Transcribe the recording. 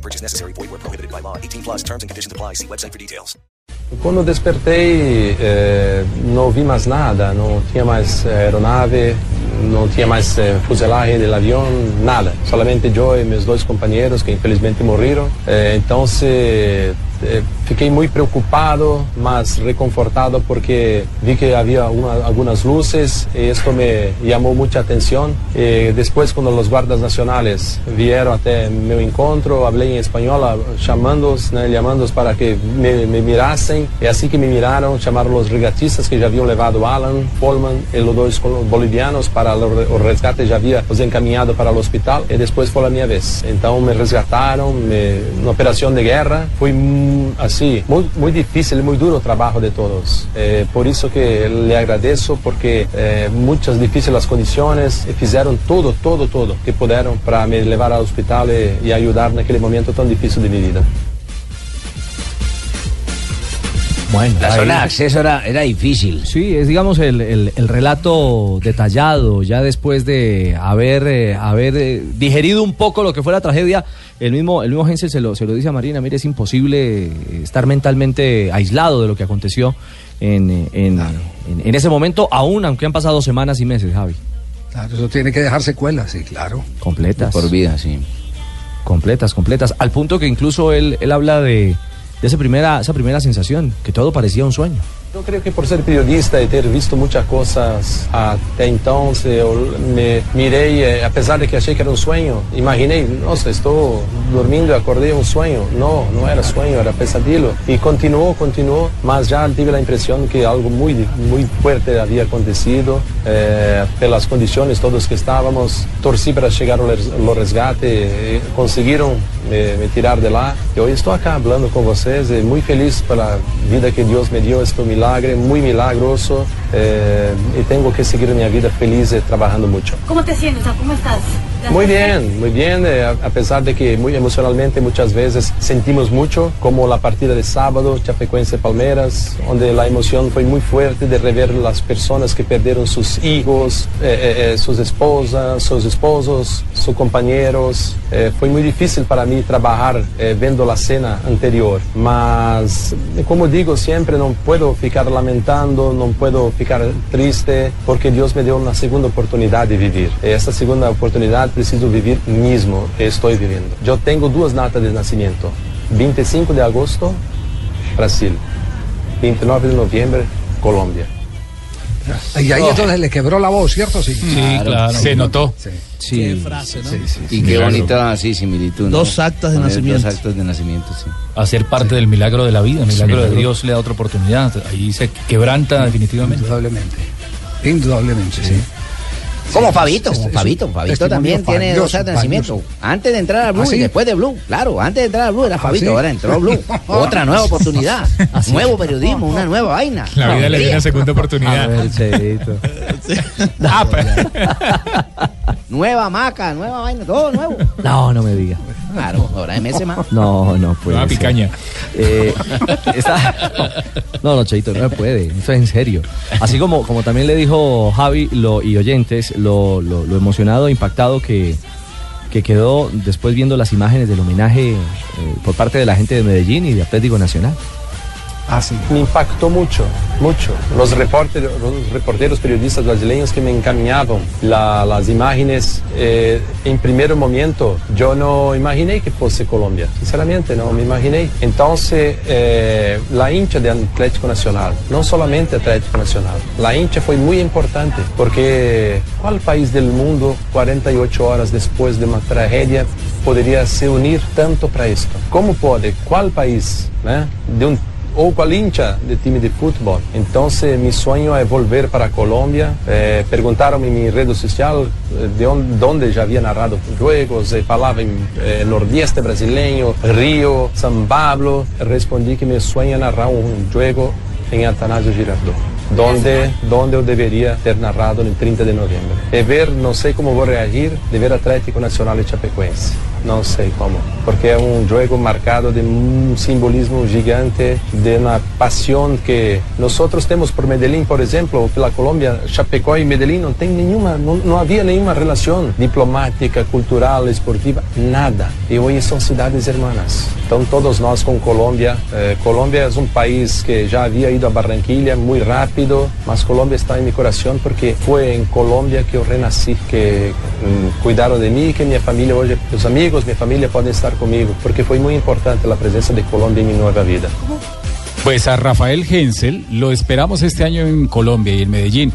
Purchase necessary. Void where prohibited by law. 18 plus terms and conditions apply. See website for details. Quando despertei, eh, não vi mais nada, não tinha mais aeronave, não tinha mais eh, fuselagem do avião, nada. Solamente eu e meus dois companheiros que infelizmente morreram. Eh, então se eh, fiquei muito preocupado, mas reconfortado porque vi que havia uma, algumas luzes e isso me chamou muita atenção. E depois, quando os guardas nacionais vieram até meu encontro, falei em espanhol, chamando-os, né, chamando-os para que me, me mirassem. E assim que me miraram, chamaram os regatistas que já haviam levado Alan, Polman e os dois bolivianos para o resgate, já havia os encaminhado para o hospital e depois foi a minha vez. Então me resgataram, me, uma operação de guerra, foi assim, muito, muito difícil muito duro o trabalho de todos. É, por isso que lhe agradeço, porque é, muitas difíceis as condições e fizeram tudo, tudo, tudo que puderam para me levar ao hospital e, e ajudar naquele momento tão difícil de minha vida. Bueno, La zona de acceso era, era difícil. Sí, es digamos el, el- el relato detallado, ya después de haber, eh, haber eh, digerido un poco lo que fue la tragedia. El mismo, el mismo Hensel se lo, se lo dice a Marina, mire, es imposible eh, estar mentalmente aislado de lo que aconteció en, en, en- en ese momento, aún aunque han pasado semanas y meses, Javi. Claro, eso tiene que dejar secuelas, sí, claro. Completas. Por vida, sí. Completas, completas. Al punto que incluso él, él habla de, de esa, primera, esa primera sensación, que todo parecía un sueño. Eu creio que por ser periodista e ter visto até então, se eu me mirei, eh, apesar de que achei que era um sonho, imaginei, nossa, estou dormindo e acordei um sonho. Não, não era sonho, era pesadelo. E continuou, continuou, mas já tive a impressão que algo muito, muito forte havia acontecido, eh, pelas condições todos que estávamos. Torci para res- ao resgate, e conseguiram me, me tirar de lá. E hoje estou aqui falando com vocês e muito feliz pela vida que Deus me deu, este milagre, muito milagroso. eh, e tenho que seguir minha vida feliz e trabalhando muito. ¿Cómo te sientes? ¿Cómo estás? Muy bien, muy bien, eh, a pesar de que muy emocionalmente muchas veces sentimos mucho, como la partida de sábado, Chapecoense Palmeiras, donde la emoción fue muy fuerte de rever las personas que perdieron sus hijos, eh, eh, eh, sus esposas, sus esposos, sus compañeros. Eh, fue muy difícil para mí trabajar eh, viendo la cena anterior, mas como digo siempre, no puedo ficar lamentando, no puedo ficar triste, porque Dios me dio una segunda oportunidad de vivir. Esta segunda oportunidad preciso vivir mismo, e estou vivendo. Eu tenho duas datas de nascimento. 25 de agosto, Brasil. 29 de noviembre, Colômbia. Y ahí Oh. entonces le quebró la voz, ¿cierto? Sí, Se notó. Sí. Qué frase, ¿no? Y qué Milagro. bonita sí, similitud. ¿no? Dos actas de Poner nacimiento. Dos actos de nacimiento, sí. Hacer parte del milagro de la vida, el milagro de milagro. Dios le da otra oportunidad. Ahí se quebranta definitivamente. Indudablemente. Indudablemente, sí. Como Fabito, como Fabito. Fabito también tiene valioso, dos de nacimiento. Antes de entrar al Blue ¿Ah, sí? y después de Blue. Claro, antes de entrar al Blue era Fabito, sí? ahora entró Blue. Otra nueva oportunidad. Nuevo periodismo, una nueva vaina. La vida le dio una segunda A oportunidad. ver, Cheito. Ah, pero- Nueva maca, nueva vaina, todo nuevo. No, no me diga. Claro, ahora es meses más. No, no puede. Nueva ser. picaña. Eh, está- No, no, Cheito, no se puede. Eso es en serio. Así como, como también le dijo Javi lo, y oyentes, lo, lo- lo emocionado impactado que, que quedó después viendo las imágenes del homenaje eh, por parte de la gente de Medellín y de Atlético Nacional. Ah. Me impactou muito, muito. Os reporteros, os reporteros periodistas brasileiros que me encaminhavam la- as imagens, eh, em primeiro momento, eu não imaginei que fosse Colômbia. Sinceramente, não me imaginei. Então, eh, a hincha de Atlético Nacional, não somente Atlético Nacional, a hincha foi muito importante, porque qual país do mundo, 48 horas depois de uma tragédia, poderia se unir tanto para isto? Como pode? Qual país, né, de um o cual hincha de time de fútbol. Entonces mi sueño es volver para Colombia. Eh, preguntaron en mi red social eh, de on- dónde ya había narrado juegos, eh, hablaba en eh, nordeste brasileño, Río, San Pablo. Respondí que mi sueño es narrar un juego en Atanasio Girardot. Donde, donde yo debería ter narrado el 30 de noviembre. E ver, no sé cómo voy a reagir, de ver Atlético Nacional y Chapecoense. No sé cómo, porque es un juego marcado de un simbolismo gigante, de una pasión que nosotros tenemos por Medellín, por ejemplo, la Colombia, Chapecó y Medellín no, tienen ninguna, no, no había ninguna relación diplomática, cultural, esportiva, nada. Y hoy son ciudades hermanas. Entonces todos nós con Colombia, eh, Colombia es un país que ya había ido a Barranquilla muy rápido, mas Colombia está en mi corazón porque fue en Colombia que yo renací, que mm, cuidaron de mí, que mi familia hoy, los amigos, mi familia pueden estar conmigo, porque fue muy importante la presencia de Colombia en mi nueva vida. Pues a Rafael Hensel lo esperamos este año en Colombia y en Medellín.